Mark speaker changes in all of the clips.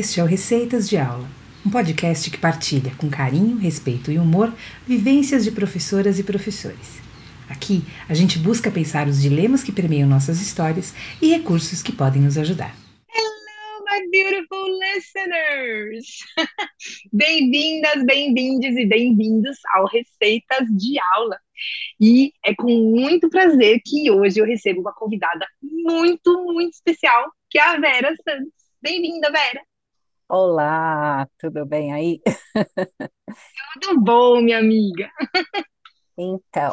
Speaker 1: Este é o Receitas de Aula, um podcast que partilha, com carinho, respeito e humor, vivências de professoras e professores. Aqui, a gente busca pensar os dilemas que permeiam nossas histórias e recursos que podem nos ajudar.
Speaker 2: Hello, my beautiful listeners! Bem-vindas, bem-vindes e bem-vindos ao Receitas de Aula. E é com muito prazer que hoje eu recebo uma convidada muito, muito especial, que é a Vera Santos. Bem-vinda, Vera!
Speaker 3: Olá, tudo bem aí?
Speaker 2: Tudo bom, minha amiga?
Speaker 3: Então,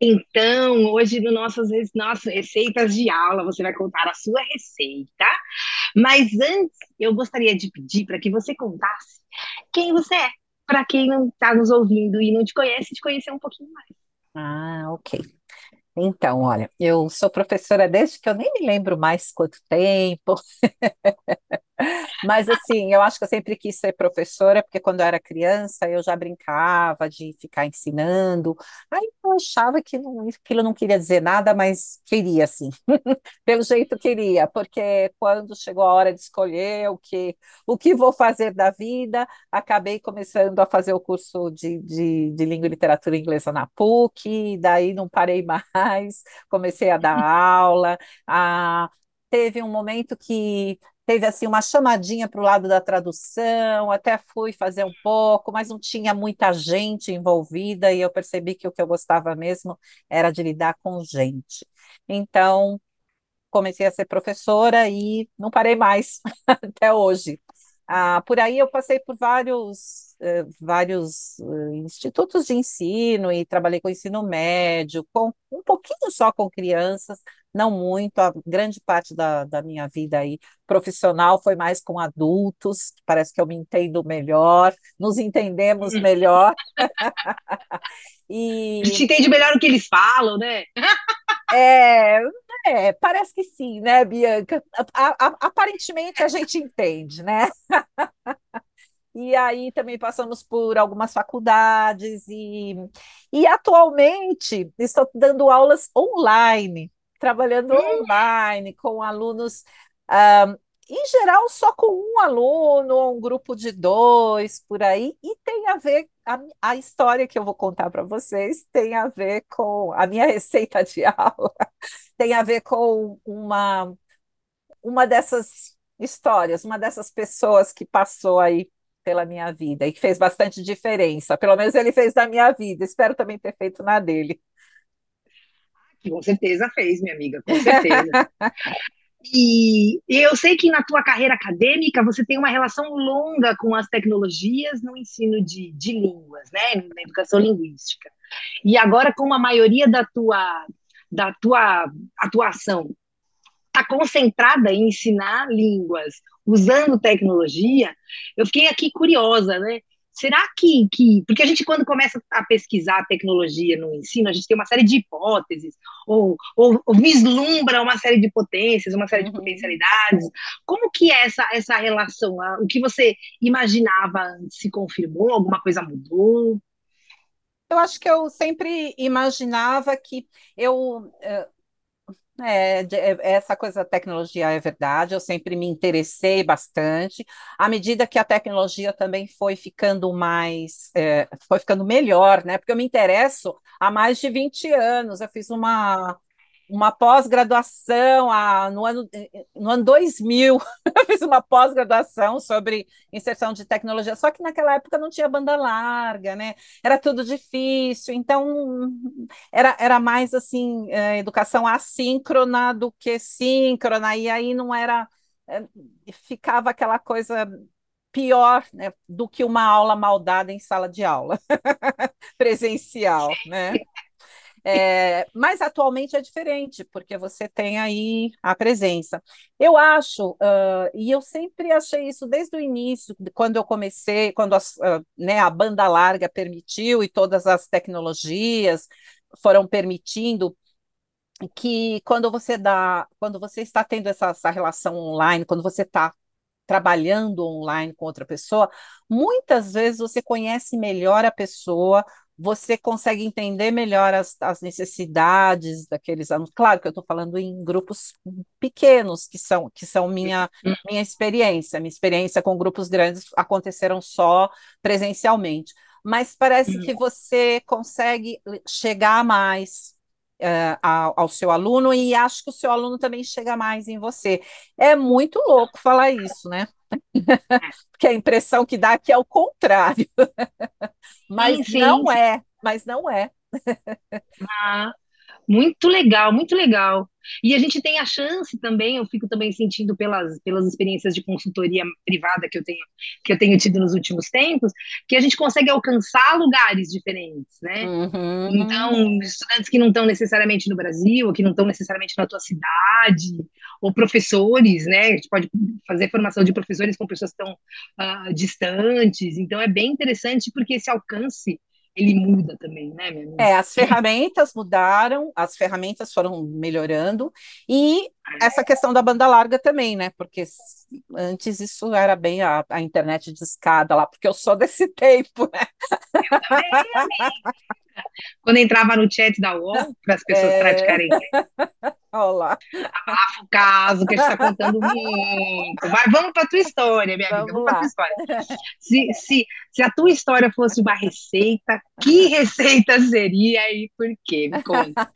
Speaker 2: Então, hoje no nossos, nossas receitas de aula, você vai contar a sua receita. Mas antes, eu gostaria de pedir para que você contasse quem você é, para quem não está nos ouvindo e não te conhece, te conhecer um pouquinho mais.
Speaker 3: ah, ok. Então, olha, eu sou professora desde que eu nem me lembro mais quanto tempo. Mas assim, eu acho que eu sempre quis ser professora, porque quando eu era criança eu já brincava de ficar ensinando. Aí eu achava que não, aquilo não queria dizer nada, mas queria sim. Pelo jeito queria, porque quando chegou a hora de escolher o que, o que vou fazer da vida, acabei começando a fazer o curso de, de, de língua e literatura inglesa na PUC, daí não parei mais, comecei a dar aula. A, teve um momento que teve assim uma chamadinha para o lado da tradução, até fui fazer um pouco, mas não tinha muita gente envolvida e eu percebi que o que eu gostava mesmo era de lidar com gente. Então, comecei a ser professora e não parei mais até hoje. Ah, por aí eu passei por vários, eh, vários eh, institutos de ensino e trabalhei com ensino médio, com um pouquinho só com crianças, não muito, a grande parte da, da minha vida aí profissional foi mais com adultos, parece que eu me entendo melhor, nos entendemos
Speaker 2: Hum.
Speaker 3: melhor.
Speaker 2: A gente
Speaker 3: E
Speaker 2: entende melhor o que eles falam, né?
Speaker 3: é, é, parece que sim, né, Bianca? A- a- aparentemente a gente entende, né? E aí também passamos por algumas faculdades e, e atualmente estou dando aulas online, trabalhando
Speaker 2: Hum,
Speaker 3: online com alunos, ah, em geral só com um aluno, ou um grupo de dois por aí, e tem a ver, a, a história que eu vou contar para vocês tem a ver com a minha receita de aula, tem a ver com uma, uma dessas histórias, uma dessas pessoas que passou aí pela minha vida e que fez bastante diferença. Pelo menos ele fez na minha vida. Espero também ter feito na dele.
Speaker 2: com certeza fez, minha amiga, com certeza. E eu sei que na tua carreira acadêmica você tem uma relação longa com as tecnologias no ensino de, de línguas, né? Na educação linguística. E agora, como a maioria da tua, da tua atuação está concentrada em ensinar línguas usando tecnologia, eu fiquei aqui curiosa, né? Será que, que. Porque a gente, quando começa a pesquisar tecnologia no ensino, a gente tem uma série de hipóteses, ou, ou, ou vislumbra uma série de potências, uma série de
Speaker 3: Uhum.
Speaker 2: potencialidades. Como que é essa, essa relação? O que você imaginava se confirmou? Alguma coisa mudou?
Speaker 3: Eu acho que eu sempre imaginava que eu é- essa coisa da tecnologia é verdade, eu sempre me interessei bastante. À medida que a tecnologia também foi ficando mais, é, foi ficando melhor, né? Porque eu me interesso há mais de 20 anos. Eu fiz uma, uma pós-graduação no ano, no ano 2000. Eu fiz uma pós-graduação sobre inserção de tecnologia, só que naquela época não tinha banda larga, né? Era tudo difícil, então era, era mais assim, eh, educação assíncrona do que síncrona, e aí não era, eh, ficava aquela coisa pior, né, do que uma aula mal dada em sala de aula, presencial, né? É, mas atualmente é diferente, porque você tem aí a presença. Eu acho, ah, e eu sempre achei isso desde o início, quando eu comecei, quando as, ah, né, a banda larga permitiu e todas as tecnologias foram permitindo que quando você dá, quando você está tendo essa, essa relação online, quando você está trabalhando online com outra pessoa, muitas vezes você conhece melhor a pessoa você consegue entender melhor as, as necessidades daqueles alunos. Claro que eu estou falando em grupos pequenos, que são, que são minha, minha experiência. Minha experiência com grupos grandes aconteceram só presencialmente. Mas parece que você consegue chegar mais uh, ao, ao, seu aluno e acho que o seu aluno também chega mais em você. É muito louco falar isso, né? Porque a impressão que dá que é o contrário. mas sim, sim. não é, mas não é.
Speaker 2: ah, muito legal, muito legal. E a gente tem a chance também, eu fico também sentindo pelas, pelas experiências de consultoria privada que eu tenho que eu tenho tido nos últimos tempos, que a gente consegue alcançar lugares diferentes, né? Uhum. Então, estudantes que não estão necessariamente no Brasil, ou que não estão necessariamente na tua cidade, ou professores, né? A gente pode fazer formação de professores com pessoas que estão uh, distantes. Então, é bem interessante porque esse alcance ele muda também, né, minha amiga?
Speaker 3: É, as ferramentas mudaram, as ferramentas foram melhorando, e essa questão da banda larga também, né? Porque antes isso era bem a, a internet de escada lá, porque eu sou desse tempo, né?
Speaker 2: Eu também. Quando entrava no chat da UOL, para as pessoas é... praticarem.
Speaker 3: Olá.
Speaker 2: Abafa o caso que a gente está contando muito. Vai, vamos para a tua história, minha vamos amiga. Vamos para a tua história. Se, se, se a tua história fosse uma receita, que receita seria e por quê? Me conta.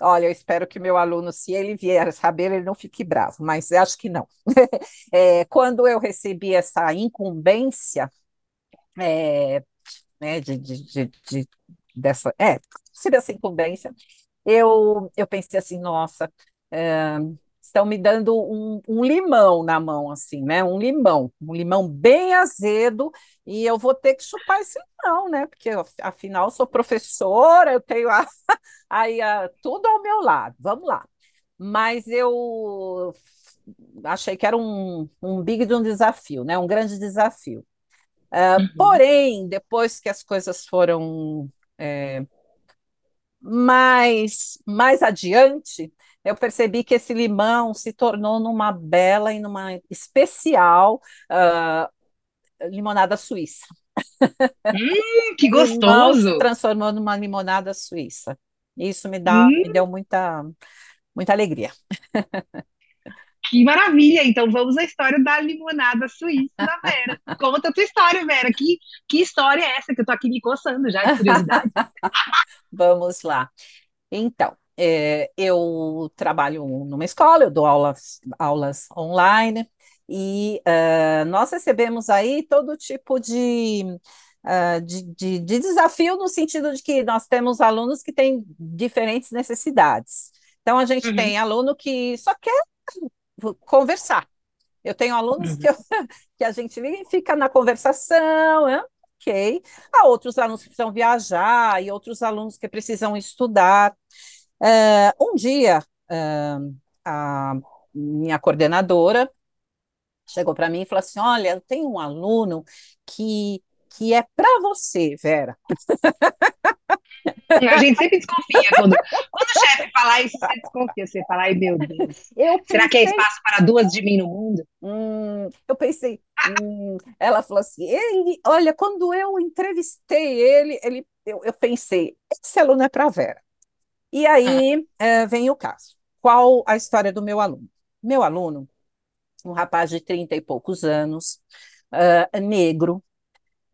Speaker 3: Olha, eu espero que meu aluno, se ele vier saber, ele não fique bravo, mas acho que não. É, quando eu recebi essa incumbência é, né, de, de, de, de dessa, é, seria essa incumbência, eu, eu pensei assim, nossa, é, estão me dando um, um, limão na mão, assim, né? Um limão, um limão bem azedo, e eu vou ter que chupar esse limão, né? Porque afinal sou professora, eu tenho a, aí a, tudo ao meu lado, vamos lá. Mas eu achei que era um, um big de um desafio, né? Um grande desafio. Uh, uhum. Porém, depois que as coisas foram é, mais, mais adiante, eu percebi que esse limão se tornou numa bela e numa especial uh, limonada suíça.
Speaker 2: Hum, que gostoso!
Speaker 3: se transformou numa limonada suíça. Isso me dá, hum. me deu muita, muita alegria.
Speaker 2: Que maravilha! Então vamos à história da limonada suíça da Vera. Conta a tua história, Vera. Que, que história é essa que eu tô aqui me coçando já de curiosidade?
Speaker 3: vamos lá. Então, é, eu trabalho numa escola, eu dou aulas, aulas online e uh, nós recebemos aí todo tipo de, uh, de, de, de desafio no sentido de que nós temos alunos que têm diferentes necessidades. Então, a gente uhum. tem aluno que só quer conversar. Eu tenho alunos uhum. que, eu, que a gente fica na conversação, né? ok. Há outros alunos que precisam viajar e outros alunos que precisam estudar. Uh, um dia, uh, a minha coordenadora chegou para mim e falou assim: Olha, eu tenho um aluno que, que é para você, Vera.
Speaker 2: A gente sempre desconfia quando, quando o chefe falar isso, você desconfia. Você fala, ai meu Deus, eu será que é espaço para duas de mim no mundo?
Speaker 3: Hum, eu pensei, hum, ela falou assim: ele, olha, quando eu entrevistei ele, ele eu, eu pensei, esse aluno é para Vera. E aí ah. é, vem o caso. Qual a história do meu aluno? Meu aluno, um rapaz de 30 e poucos anos, uh, negro,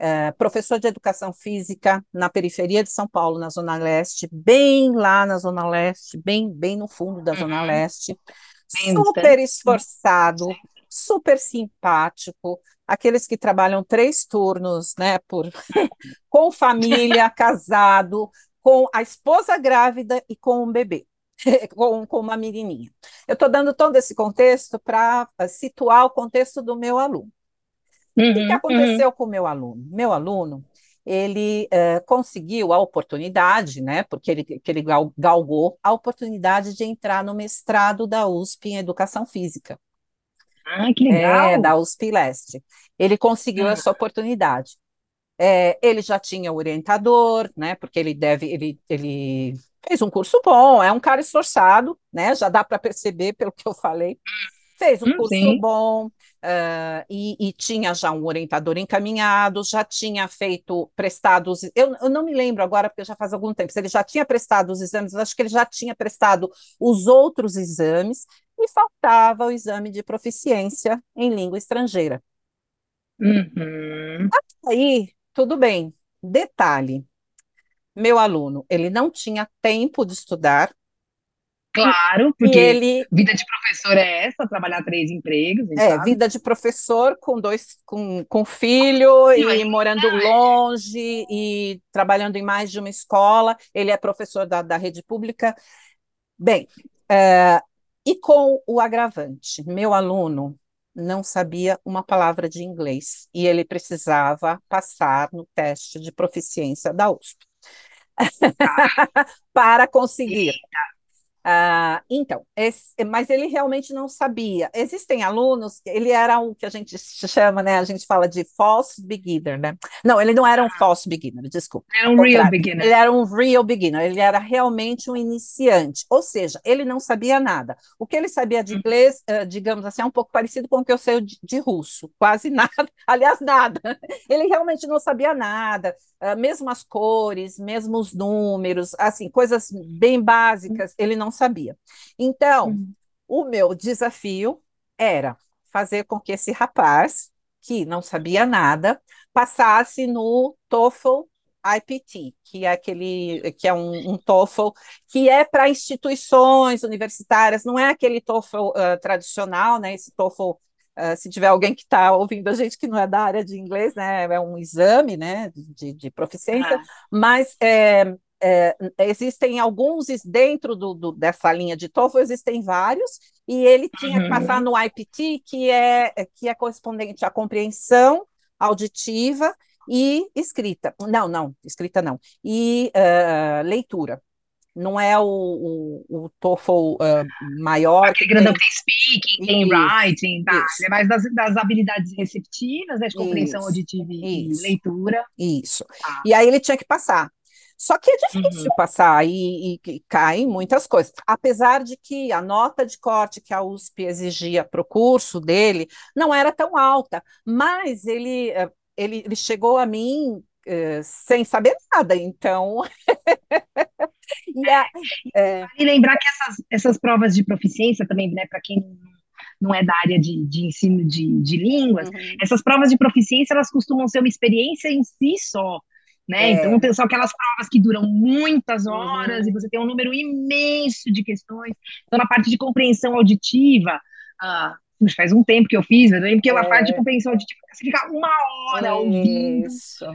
Speaker 3: é, professor de educação física na periferia de São Paulo, na Zona Leste, bem lá na Zona Leste, bem, bem no fundo da Zona uhum. Leste, super esforçado, super simpático, aqueles que trabalham três turnos, né, por, com família, casado, com a esposa grávida e com um bebê. Com, com uma menininha. Eu estou dando todo esse contexto para situar o contexto do meu aluno. Uhum, o que, uhum, aconteceu uhum. com o meu aluno? Meu aluno, ele uh, conseguiu a oportunidade, né, porque ele, que ele galgou a oportunidade de entrar no mestrado da USP em Educação Física.
Speaker 2: Ah, que legal!
Speaker 3: É, da USP Leste. Ele conseguiu uhum. essa oportunidade. É, ele já tinha orientador, né, porque ele deve, ele, ele fez um curso bom, é um cara esforçado, né, já dá para perceber pelo que eu falei. Fez um hum, curso sim. bom uh, e, e, tinha já um orientador encaminhado, já tinha feito prestados. Eu, eu, não me lembro agora, porque já faz algum tempo, se ele já tinha prestado os exames, acho que ele já tinha prestado os outros exames, e faltava o exame de proficiência em língua estrangeira.
Speaker 2: Uhum.
Speaker 3: Aí, tudo bem. Detalhe: meu aluno, ele não tinha tempo de estudar.
Speaker 2: Claro, porque ele... vida de professor é essa, trabalhar três empregos.
Speaker 3: É, sabe? vida de professor com dois, com, com filho e morando é. longe e trabalhando em mais de uma escola. Ele é professor da, da rede pública. Bem, é, e com o agravante, meu aluno não sabia uma palavra de inglês e ele precisava passar no teste de proficiência da USP para conseguir. Eita. Ah, então, esse, mas ele realmente não sabia. Existem alunos, ele era o que a gente chama, né? A gente fala de false beginner, né? Não, ele não era um ah. false beginner, desculpa.
Speaker 2: Era um real beginner.
Speaker 3: Ele era um real beginner, ele era realmente um iniciante, ou seja, ele não sabia nada. O que ele sabia de uhum. inglês, uh, digamos assim, é um pouco parecido com o que eu sei de, de russo, quase nada, aliás, nada. Ele realmente não sabia nada, uh, mesmo as cores, mesmo os números, assim, coisas bem básicas, ele não sabia. Então, uhum. o meu desafio era fazer com que esse rapaz, que não sabia nada, passasse no TOEFL IPT, que é aquele que é um, um TOEFL que é para instituições universitárias, não é aquele TOEFL uh, tradicional, né? Esse TOEFL Uh, se tiver alguém que está ouvindo a gente que não é da área de inglês, né, é um exame, né, de, de proficiência, ah. mas é, é, existem alguns dentro do, do, dessa linha de TOEFL, existem vários, e ele tinha uhum. que passar no IPT, que é, que é correspondente à compreensão auditiva e escrita. Não, não, escrita não. E uh, leitura. Não é o, o, o TOEFL uh, maior.
Speaker 2: Aquele grandão tem speaking, tem writing, tá? é mais das, das habilidades receptivas, né, de compreensão isso, auditiva e isso, leitura.
Speaker 3: Isso. Ah. E aí ele tinha que passar. Só que é difícil uhum. passar e, e, e caem muitas coisas. Apesar de que a nota de corte que a USP exigia para o curso dele não era tão alta, mas ele, eh, ele, ele chegou a mim uh, sem saber nada, então.
Speaker 2: e, a, é... e lembrar que essas, essas provas de proficiência também, né, para quem não é da área de, de ensino de, de línguas, uhum. essas provas de proficiência elas costumam ser uma experiência em si só né? É. Então, são aquelas provas que duram muitas horas uhum. e você tem um número imenso de questões. Então, na parte de compreensão auditiva, ah, faz um tempo que eu fiz, né? porque é. a parte de compreensão auditiva você fica uma hora ouvindo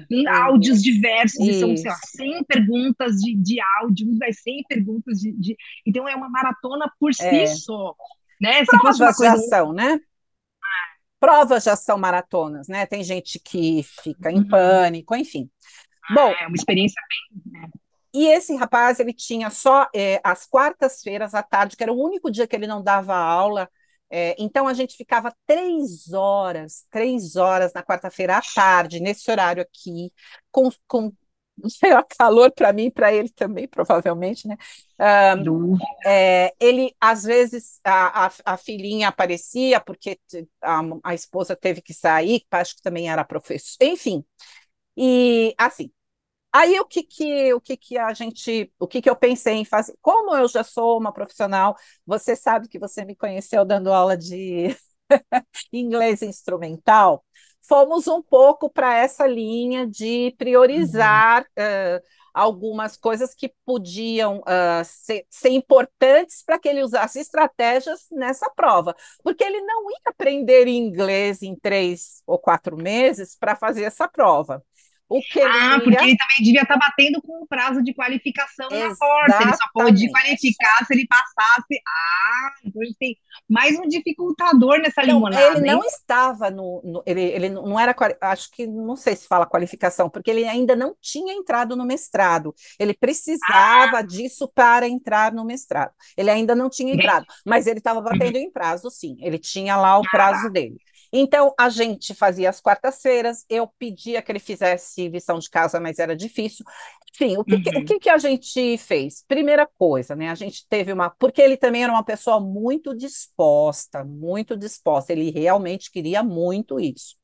Speaker 2: em áudios diversos, Isso. e são, sei lá, 100 perguntas de, de áudio, vai 100 perguntas de, de, Então, é uma maratona por si é. só. Né?
Speaker 3: Se fosse uma coisa... ação, né? Provas já são maratonas, né? Tem gente que fica em uhum. pânico, enfim.
Speaker 2: Bom, é uma experiência bem. Né?
Speaker 3: E esse rapaz, ele tinha só é, as quartas-feiras à tarde, que era o único dia que ele não dava aula. É, então a gente ficava três horas, três horas na quarta-feira à tarde, nesse horário aqui, com, com calor para mim e para ele também, provavelmente, né? Um, é, ele, às vezes, a, a, a, filhinha aparecia, porque a, a esposa teve que sair, acho que também era professor, enfim. E, assim, Aí o que que o que que a gente, o que que eu pensei em fazer? Como eu já sou uma profissional, você sabe que você me conheceu dando aula de inglês instrumental. Fomos um pouco para essa linha de priorizar uhum. uh, algumas coisas que podiam uh, ser, ser, importantes para que ele usasse estratégias nessa prova, porque ele não ia aprender inglês em três ou quatro meses para fazer essa prova. O que ele
Speaker 2: ah, porque ele também devia estar tá batendo com o prazo de qualificação Exatamente. na porta. Ele só pôde qualificar se ele passasse. Ah, então a gente tem mais um dificultador nessa
Speaker 3: não,
Speaker 2: limonada.
Speaker 3: Ele não estava no. no ele, ele não era. Acho que não sei se fala qualificação, porque ele ainda não tinha entrado no mestrado. Ele precisava ah. disso para entrar no mestrado. Ele ainda não tinha entrado, mas ele estava batendo em prazo, sim. Ele tinha lá o prazo ah. dele. Então, a gente fazia as quartas-feiras, eu pedia que ele fizesse lição de casa, mas era difícil. Enfim, o que, uhum. o que, que a gente fez? Primeira coisa, né? A gente teve uma. Porque ele também era uma pessoa muito disposta, muito disposta, ele realmente queria muito isso.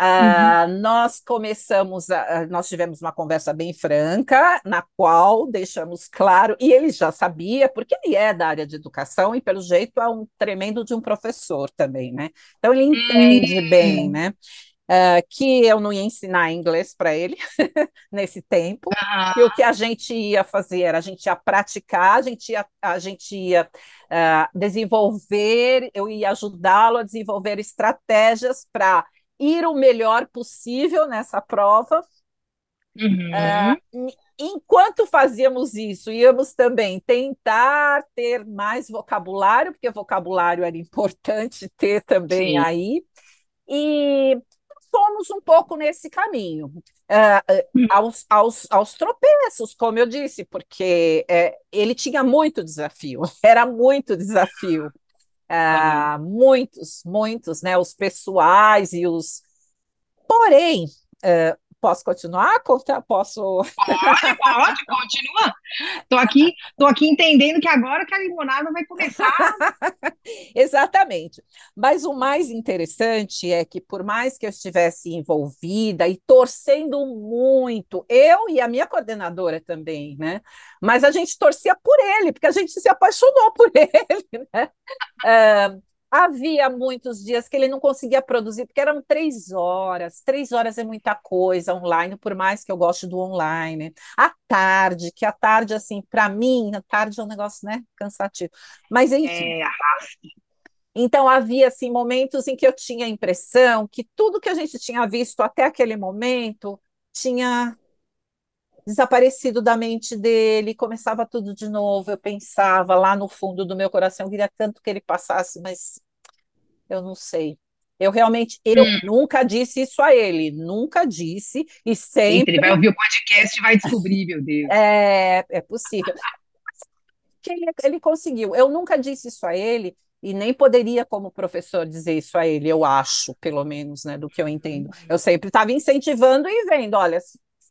Speaker 3: Uh, uhum. Nós começamos, a, nós tivemos uma conversa bem franca, na qual deixamos claro, e ele já sabia, porque ele é da área de educação e, pelo jeito, é um tremendo de um professor também, né? Então, ele entende uhum. bem, né? Uh, que eu não ia ensinar inglês para ele nesse tempo, ah. e o que a gente ia fazer era a gente ia praticar, a gente ia, a gente ia uh, desenvolver, eu ia ajudá-lo a desenvolver estratégias para ir o melhor possível nessa prova. Uhum. Uh, enquanto fazíamos isso, íamos também tentar ter mais vocabulário, porque vocabulário era importante ter também Sim. aí, e fomos um pouco nesse caminho, uh, aos, aos, aos tropeços, como eu disse, porque uh, ele tinha muito desafio, era muito desafio. Ah, muitos, muitos, né? Os pessoais e os. Porém, uh, Posso continuar? Posso.
Speaker 2: Pode, pode, continua. Estou aqui, tô aqui entendendo que agora que a limonada vai começar.
Speaker 3: Exatamente. Mas o mais interessante é que, por mais que eu estivesse envolvida e torcendo muito, eu e a minha coordenadora também, né? Mas a gente torcia por ele, porque a gente se apaixonou por ele, né? Uh, Havia muitos dias que ele não conseguia produzir, porque eram três horas. Três horas é muita coisa online, por mais que eu goste do online. À tarde, que a tarde, assim, para mim, a tarde é um negócio, né, cansativo. Mas, enfim. É, então, havia, assim, momentos em que eu tinha a impressão que tudo que a gente tinha visto até aquele momento tinha desaparecido da mente dele, começava tudo de novo. Eu pensava lá no fundo do meu coração, eu queria tanto que ele passasse, mas eu não sei. Eu realmente, eu hum. nunca disse isso a ele, nunca disse, e sempre.
Speaker 2: Ele vai ouvir o podcast e vai descobrir, meu Deus.
Speaker 3: É, é possível. Que ele, ele conseguiu. Eu nunca disse isso a ele, e nem poderia, como professor, dizer isso a ele, eu acho, pelo menos, né, do que eu entendo. Eu sempre estava incentivando e vendo, olha,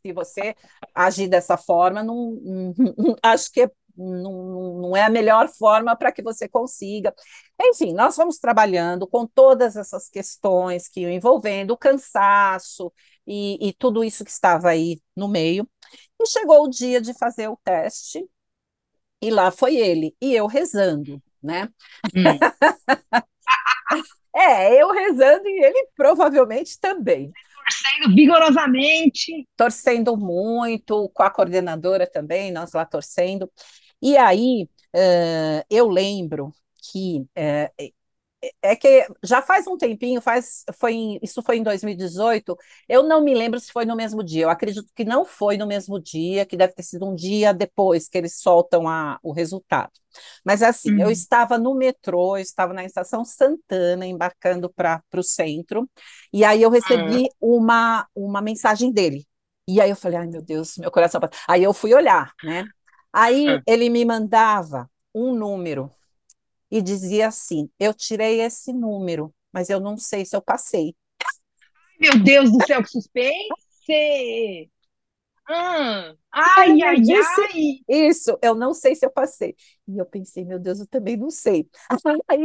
Speaker 3: se você agir dessa forma, não, acho que não, não é a melhor forma para que você consiga. Enfim, nós vamos trabalhando com todas essas questões que iam envolvendo o cansaço e, e tudo isso que estava aí no meio. E chegou o dia de fazer o teste, e lá foi ele, e eu rezando, né? Hum. é, eu rezando e ele provavelmente também
Speaker 2: torcendo vigorosamente.
Speaker 3: Torcendo muito, com a coordenadora também, nós lá torcendo. E aí, uh, eu lembro que uh, é que já faz um tempinho, faz, foi em, isso foi em 2018, eu não me lembro se foi no mesmo dia, eu acredito que não foi no mesmo dia, que deve ter sido um dia depois que eles soltam a, o resultado. Mas assim, uhum. eu estava no metrô, eu estava na estação Santana, embarcando para o centro, e aí eu recebi uhum. uma, uma mensagem dele. E aí eu falei, ai meu Deus, meu coração. Aí eu fui olhar, né? Aí uhum. ele me mandava um número e dizia assim: Eu tirei esse número, mas eu não sei se eu passei.
Speaker 2: Meu Deus do céu, que suspense! Hum, ai, ai, disse, ai!
Speaker 3: Isso, eu não sei se eu passei. E eu pensei, meu Deus, eu também não sei. Aí,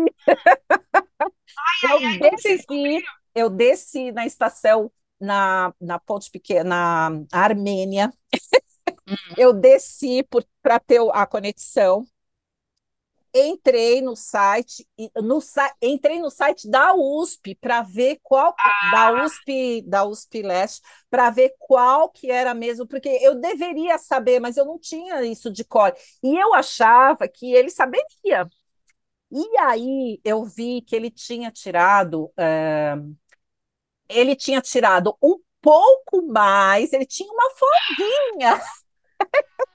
Speaker 3: ai, eu ai, desci, eu desci na estação, na, na Ponte Pequena, na Armênia. Hum. Eu desci para ter a conexão entrei no site, no, entrei no site da USP para ver qual ah. da USP, da USP Leste, para ver qual que era mesmo, porque eu deveria saber, mas eu não tinha isso de cor. E eu achava que ele saberia. E aí eu vi que ele tinha tirado, é, ele tinha tirado um pouco mais, ele tinha uma folguinha.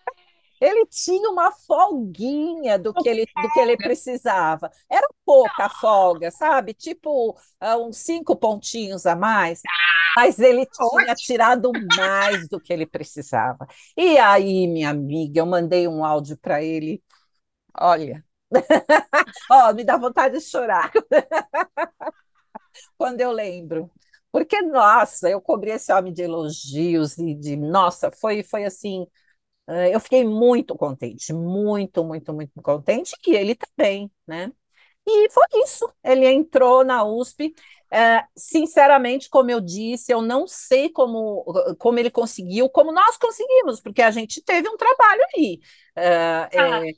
Speaker 3: ele tinha uma folguinha do que ele, do que ele precisava. Era pouca folga, sabe? Tipo uh, uns cinco pontinhos a mais. Mas ele tinha tirado mais do que ele precisava. E aí, minha amiga, eu mandei um áudio para ele. Olha, oh, me dá vontade de chorar. quando eu lembro. Porque, nossa, eu cobri esse homem de elogios e de, nossa, foi, foi assim, eu fiquei muito contente, muito, muito, muito contente, e ele também, né? E foi isso, ele entrou na USP, é, sinceramente, como eu disse, eu não sei como, como ele conseguiu, como nós conseguimos, porque a gente teve um trabalho aí. É, ah. é,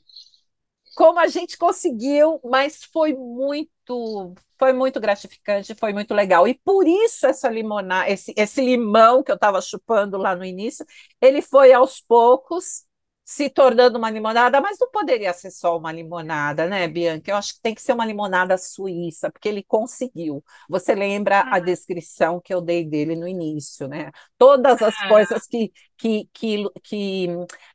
Speaker 3: como a gente conseguiu, mas foi muito, foi muito gratificante, foi muito legal. E por isso essa limonada, esse, esse limão que eu estava chupando lá no início, ele foi aos poucos se tornando uma limonada, mas não poderia ser só uma limonada, né, Bianca? Eu acho que tem que ser uma limonada suíça, porque ele conseguiu. Você lembra ah. a descrição que eu dei dele no início, né? Todas as ah. coisas que, que, que, que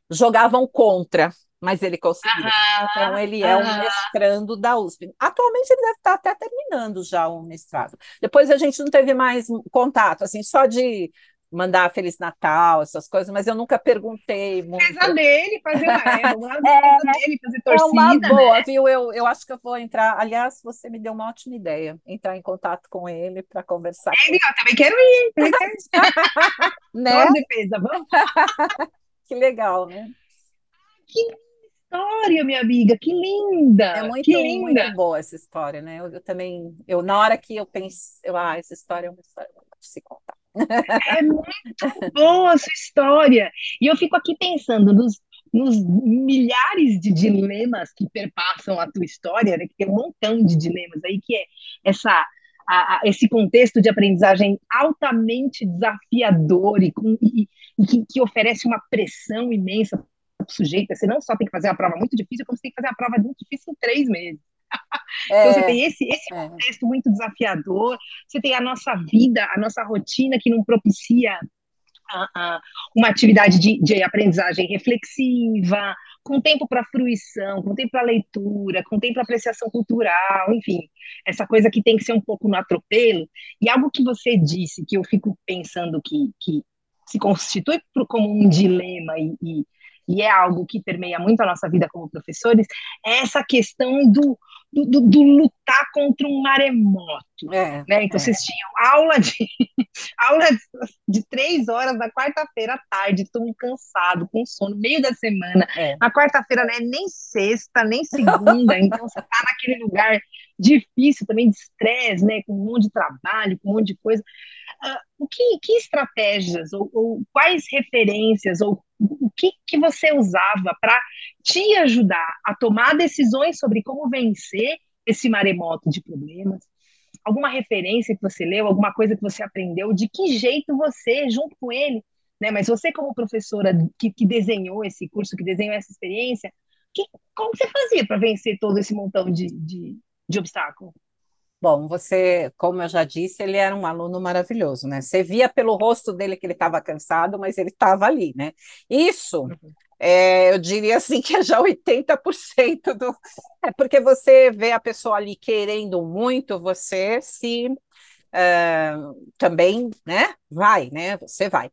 Speaker 3: jogavam contra, mas ele conseguiu. Ah. Então, ele é um mestrando da USP. Atualmente, ele deve estar até terminando já o mestrado. Depois, a gente não teve mais contato, assim, só de mandar Feliz Natal, essas coisas, mas eu nunca perguntei muito.
Speaker 2: Fez a dele, fazer uma é, dele, fazer torcida. É uma
Speaker 3: boa,
Speaker 2: né?
Speaker 3: viu? Eu, eu acho que eu vou entrar. Aliás, você me deu uma ótima ideia, entrar em contato com ele para conversar.
Speaker 2: Ele, eu também quero ir.
Speaker 3: né?
Speaker 2: defesa, vamos?
Speaker 3: que legal, né?
Speaker 2: Que história, minha amiga, que linda!
Speaker 3: É muito,
Speaker 2: que linda.
Speaker 3: muito boa essa história, né? Eu, eu, também, eu na hora que eu penso, eu, ah, essa história é uma história de se contar.
Speaker 2: É muito boa a sua história. E eu fico aqui pensando nos, nos milhares de dilemas que perpassam a tua história, né? que tem um montão de dilemas aí, que é essa, a, a, esse contexto de aprendizagem altamente desafiador e, com, e, e que, que, oferece uma pressão imensa sujeito. Você não só tem que fazer uma prova muito difícil, como você tem que fazer a prova muito difícil em três meses. É, então você tem esse, esse é. contexto muito desafiador, você tem a nossa vida, a nossa rotina que não propicia uma atividade de, de, aprendizagem reflexiva, com tempo para fruição, com tempo para leitura, com tempo para apreciação cultural, enfim, essa coisa que tem que ser um pouco no atropelo. E algo que você disse, que eu fico pensando que, que se constitui como um dilema e, e, e é algo que permeia muito a nossa vida como professores, é essa questão do, do, do, do lutar contra um maremoto. É, né? Então, é. vocês tinham aula de aula de, três horas na quarta-feira à tarde, todo cansado, com sono, meio da semana. É. Na quarta-feira não é nem sexta, nem segunda, então você está naquele lugar difícil também de estresse, né? Com um monte de trabalho, com um monte de coisa. O que, que estratégias ou, ou, quais referências ou o que, que você usava para te ajudar a tomar decisões sobre como vencer esse maremoto de problemas? Alguma referência que você leu, alguma coisa que você aprendeu, de que jeito você, junto com ele, né? Mas você como professora que, que desenhou esse curso, que desenhou essa experiência, que, como você fazia para vencer todo esse montão de, de, de obstáculos?
Speaker 3: Bom, você, como eu já disse, ele era um aluno maravilhoso, né? Você via pelo rosto dele que ele estava cansado, mas ele estava ali, né? Isso, uhum. é, eu diria assim que é já 80% do. É porque você vê a pessoa ali querendo muito, você se. Uh, também, né? Vai, né? Você vai.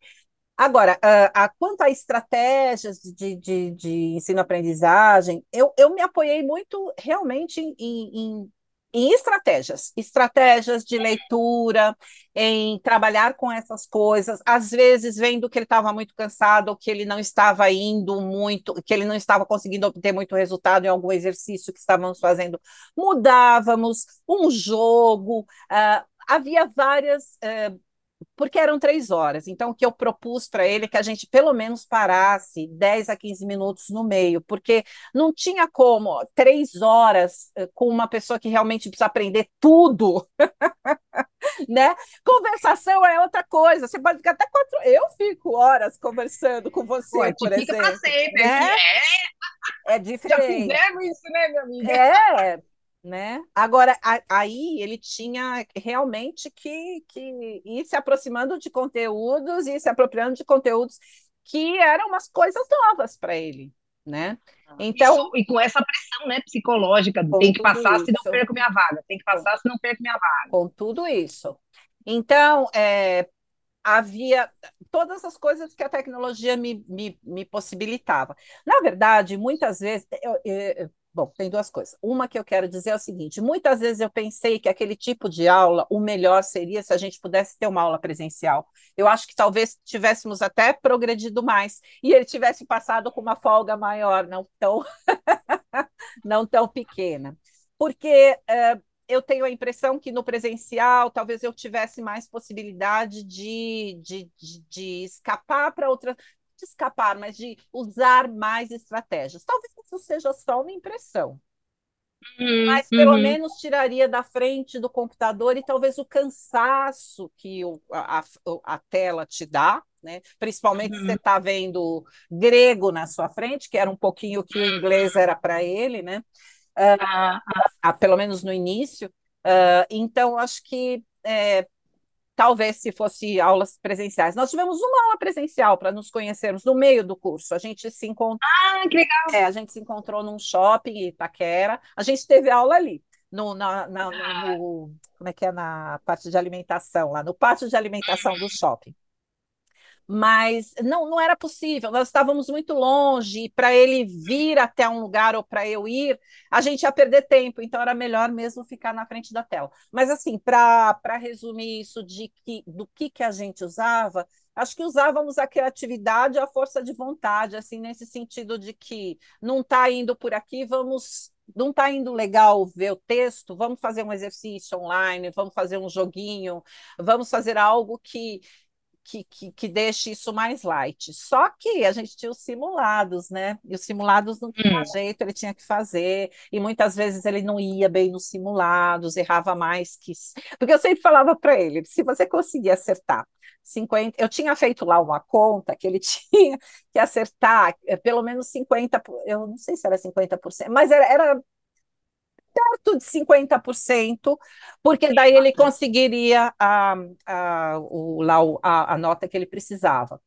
Speaker 3: Agora, uh, a, quanto a estratégias de, de, de ensino-aprendizagem, eu, eu me apoiei muito realmente em, em em estratégias, estratégias de leitura, em trabalhar com essas coisas, às vezes vendo que ele estava muito cansado, ou que ele não estava indo muito, que ele não estava conseguindo obter muito resultado em algum exercício que estávamos fazendo, mudávamos um jogo, uh, havia várias uh, porque eram três horas. Então, o que eu propus para ele é que a gente pelo menos parasse 10 a 15 minutos no meio, porque não tinha como três horas eh, com uma pessoa que realmente precisa aprender tudo. né? Conversação é outra coisa. Você pode ficar até quatro. Eu fico horas conversando com você, Pô, por exemplo. Fica
Speaker 2: sempre. Né?
Speaker 3: É... é diferente. Já
Speaker 2: fizemos isso, né, minha amiga?
Speaker 3: É, né? Agora, a, aí ele tinha realmente que, que ir se aproximando de conteúdos e se apropriando de conteúdos que eram umas coisas novas para ele, né?
Speaker 2: Ah, então Isso, e com essa pressão, né, psicológica, tem que passar, se não perco minha vaga, tem que passar, se não perco minha vaga.
Speaker 3: Com tudo isso. Então, é, havia todas as coisas que a tecnologia me, me, me possibilitava. Na verdade, muitas vezes, eu, eu, Bom, tem duas coisas. Uma que eu quero dizer é o seguinte: muitas vezes eu pensei que aquele tipo de aula, o melhor seria se a gente pudesse ter uma aula presencial. Eu acho que talvez tivéssemos até progredido mais e ele tivesse passado com uma folga maior, não tão, não tão pequena. Porque uh, eu tenho a impressão que no presencial talvez eu tivesse mais possibilidade de, de, de, de escapar para outras de escapar, mas de usar mais estratégias. Talvez isso seja só uma impressão. Uhum, mas pelo uhum. menos tiraria da frente do computador e talvez o cansaço que o, a, a, tela te dá, né? principalmente uhum. se você está vendo grego na sua frente, que era um pouquinho que o inglês era para ele, né? Uh, uh, pelo menos no início. Uh, então, acho que é, talvez se fosse aulas presenciais. Nós tivemos uma aula presencial para nos conhecermos no meio do curso. A gente se encontrou.
Speaker 2: Ah, que legal!
Speaker 3: É, a gente se encontrou num shopping em Itaquera. A gente teve aula ali. No, na, na, no, como é que é na parte de alimentação, lá no pátio de alimentação do shopping mas não, não era possível, nós estávamos muito longe, para ele vir até um lugar ou para eu ir, a gente ia perder tempo, então era melhor mesmo ficar na frente da tela. Mas assim, para resumir isso de que, do que, que a gente usava, acho que usávamos a criatividade, a força de vontade, assim, nesse sentido de que não está indo por aqui, vamos não está indo legal ver o texto, vamos fazer um exercício online, vamos fazer um joguinho, vamos fazer algo que que, que, que, deixe isso mais light. Só que a gente tinha os simulados, né? E os simulados não tinha hum. jeito, ele tinha que fazer, e muitas vezes ele não ia bem nos simulados, errava mais que. Porque eu sempre falava para ele: se você conseguir acertar 50, eu tinha feito lá uma conta que ele tinha que acertar é, pelo menos 50, eu não sei se era 50%, mas era, era perto de 50%, porque daí ele conseguiria a, a, o, lá, a, a nota que ele precisava.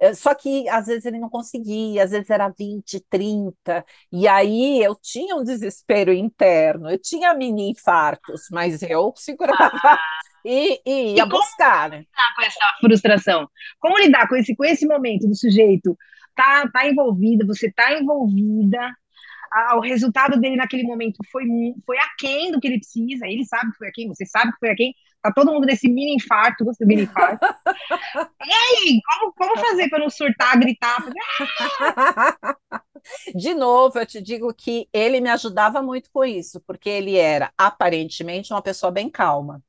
Speaker 3: É, só que às vezes ele não conseguia, às vezes era 20, 30, e aí eu tinha um desespero interno, eu tinha mini infartos, mas eu segurava ah. e, e ia e buscar. Né?
Speaker 2: lidar com essa frustração? Como lidar com esse, com esse momento do sujeito tá, tá envolvido, você tá envolvida, o resultado dele naquele momento foi, foi aquém do que ele precisa, ele sabe que foi aquém, você sabe que foi aquém, tá todo mundo nesse mini infarto, você mini infarto. e aí, como, como fazer para não surtar, gritar?
Speaker 3: De novo, eu te digo que ele me ajudava muito com isso, porque ele era aparentemente uma pessoa bem calma.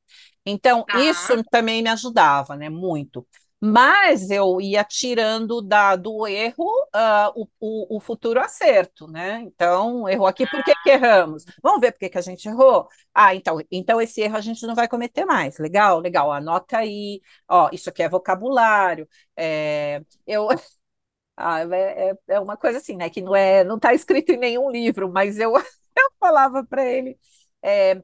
Speaker 3: Então, ah. isso também me ajudava, né? Muito mas eu ia tirando da, do erro uh, o, o, o, futuro acerto, né? Então, errou aqui, por que, que erramos? Vamos ver por que, que a gente errou? Ah, então, então esse erro a gente não vai cometer mais. Legal, legal, anota aí, ó, isso aqui é vocabulário, é, eu... Ah, é, é, é uma coisa assim, né? Que não é, não está escrito em nenhum livro, mas eu, eu falava para ele. É,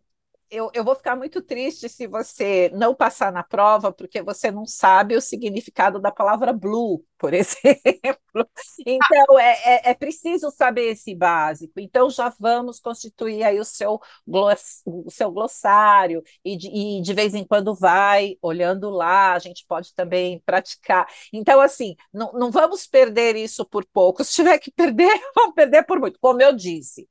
Speaker 3: eu, eu vou ficar muito triste se você não passar na prova, porque você não sabe o significado da palavra blue, por exemplo. Então, é, é, é preciso saber esse básico. Então, já vamos constituir aí o seu, gloss, o seu glossário, e de, e de vez em quando vai olhando lá, a gente pode também praticar. Então, assim, não, não vamos perder isso por pouco. Se tiver que perder, vamos perder por muito. Como eu disse,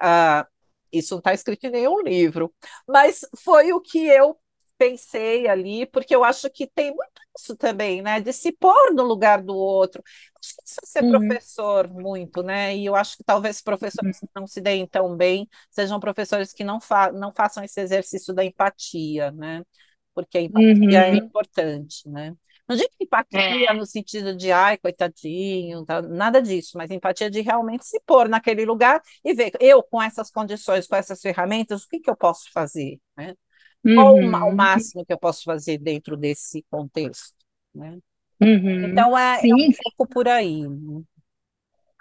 Speaker 3: Uh, isso não está escrito em nenhum livro, mas foi o que eu pensei ali, porque eu acho que tem muito isso também, né? De se pôr no lugar do outro. Acho que isso é ser uhum. professor muito, né? E eu acho que talvez professores uhum. que não se deem tão bem sejam professores que não, fa não façam esse exercício da empatia, né? Porque a empatia é uhum. é importante, né? Não digo empatia é. no sentido de, ai, coitadinho, nada disso, mas empatia de realmente se pôr naquele lugar e ver, eu com essas condições, com essas ferramentas, o que, que eu posso fazer? Né? Uhum. Qual o, o, máximo que eu posso fazer dentro desse contexto? Né? Uhum. Então, é, é, um pouco por aí.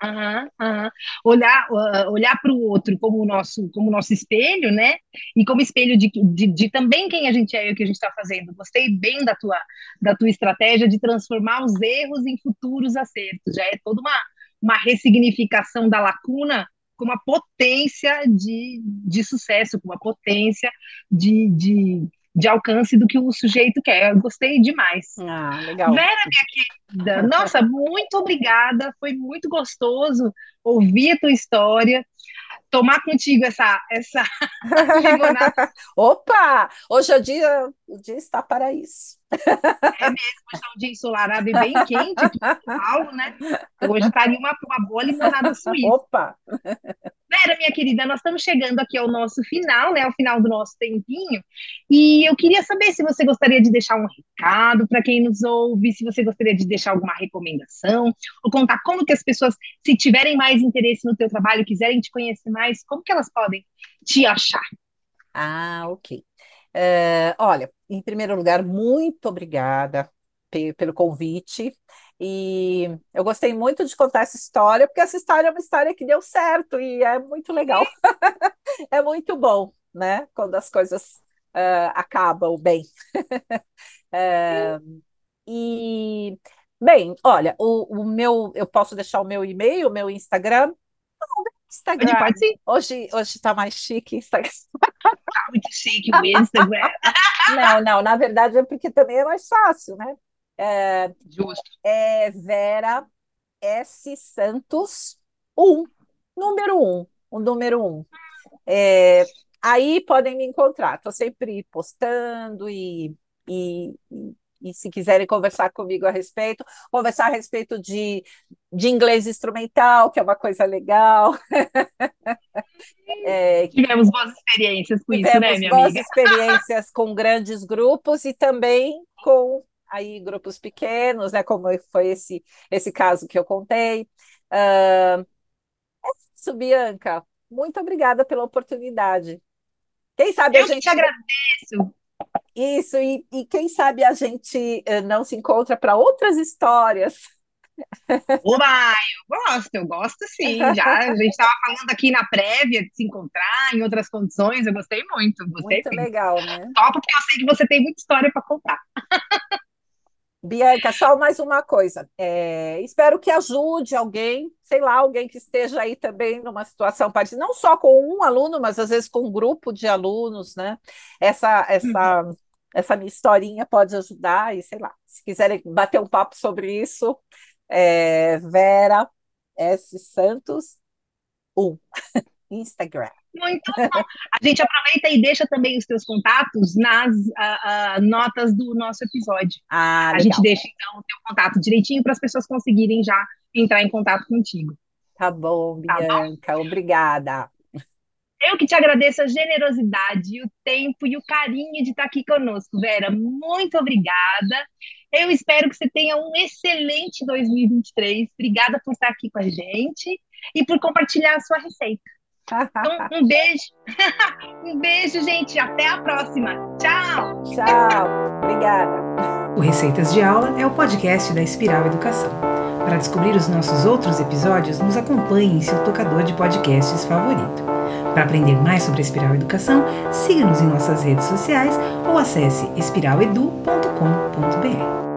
Speaker 2: Uhum, uhum. Olhar, uh, olhar para o outro como o nosso, como nosso espelho, né? E como espelho de, de, de também quem a gente é e o que a gente está fazendo. Gostei bem da tua, da tua estratégia de transformar os erros em futuros acertos. Já é toda uma, uma ressignificação da lacuna com uma potência de, de sucesso, com uma potência de, de de alcance do que o sujeito quer. Eu gostei demais.
Speaker 3: Ah, legal.
Speaker 2: Vera, minha querida, nossa, muito obrigada. Foi muito gostoso ouvir a tua história. tomar contigo essa, essa limonada.
Speaker 3: Opa! Hoje é dia, o dia está para isso.
Speaker 2: É mesmo, é um dia ensolarado e bem quente aqui em São Paulo, né? Hoje estaria uma, uma boa limonada suíça.
Speaker 3: Opa!
Speaker 2: Vera, minha querida, nós estamos chegando aqui ao nosso final, né? Ao final do nosso tempinho. E eu queria saber se você gostaria de deixar um recado para quem nos ouve, se você gostaria de deixar alguma recomendação, ou contar como que as pessoas, se tiverem mais interesse no teu trabalho, quiserem te conhecer mais, como que elas podem te achar?
Speaker 3: Ah, ok. É, olha, em primeiro lugar, muito obrigada pelo convite. E eu gostei muito de contar essa história, porque essa história é uma história que deu certo e é muito legal. é muito bom, né? Quando as coisas uh, acabam bem. uh, e, bem, olha, o, o, meu, eu posso deixar o meu e-mail, o meu Instagram.
Speaker 2: Instagram. Pode.
Speaker 3: Hoje, hoje tá mais chique Instagram.
Speaker 2: Tá muito chique o Instagram.
Speaker 3: não, não, na verdade é porque também é mais fácil, né? É,
Speaker 2: Justo.
Speaker 3: É Vera S. Santos 1, número 1, o número 1. É, aí podem me encontrar, estou sempre postando e, e, e, se quiserem conversar comigo a respeito, conversar a respeito de, de inglês instrumental, que é uma coisa legal.
Speaker 2: é, tivemos boas experiências com isso, né, minha
Speaker 3: boas
Speaker 2: amiga?
Speaker 3: experiências com grandes grupos e também com aí grupos pequenos, né, como foi esse, esse caso que eu contei. Uh, é isso, Bianca. Muito obrigada pela oportunidade. Quem sabe
Speaker 2: eu
Speaker 3: a gente.
Speaker 2: te agradeço.
Speaker 3: Isso, e, e quem sabe a gente uh, não se encontra para outras histórias.
Speaker 2: Oba, eu gosto, eu gosto sim. Já a gente estava falando aqui na prévia de se encontrar em outras condições, eu gostei muito. Gostei
Speaker 3: muito legal, né?
Speaker 2: Top, porque eu sei que você tem muita história para contar.
Speaker 3: Bianca, só mais uma coisa. É, espero que ajude alguém, sei lá, alguém que esteja aí também numa situação parecida, não só com um aluno, mas às vezes com um grupo de alunos, né? Essa, essa, uhum. essa minha historinha pode ajudar, e sei lá, se quiserem bater um papo sobre isso, é, Vera S. Santos 1, Instagram.
Speaker 2: Muito bom. A gente aproveita e deixa também os teus contatos nas uh, uh, notas do nosso episódio.
Speaker 3: Ah,
Speaker 2: a gente deixa, então, o teu contato direitinho para as pessoas conseguirem já entrar em contato contigo.
Speaker 3: Tá bom, Bianca. Tá bom? Obrigada.
Speaker 2: Eu que te agradeço a generosidade, o tempo e o carinho de estar aqui conosco, Vera. Muito obrigada. Eu espero que você tenha um excelente 2023. Obrigada por estar aqui com a gente e por compartilhar a sua receita. Então, um beijo. um beijo, gente. Até a próxima. Tchau.
Speaker 3: Tchau. Obrigada.
Speaker 1: O Receitas de Aula é o podcast da Espiral Educação. Para descobrir os nossos outros episódios, nos acompanhe em seu tocador de podcasts favorito. Para aprender mais sobre a Espiral Educação, siga-nos em nossas redes sociais ou acesse espiraledu.com.br.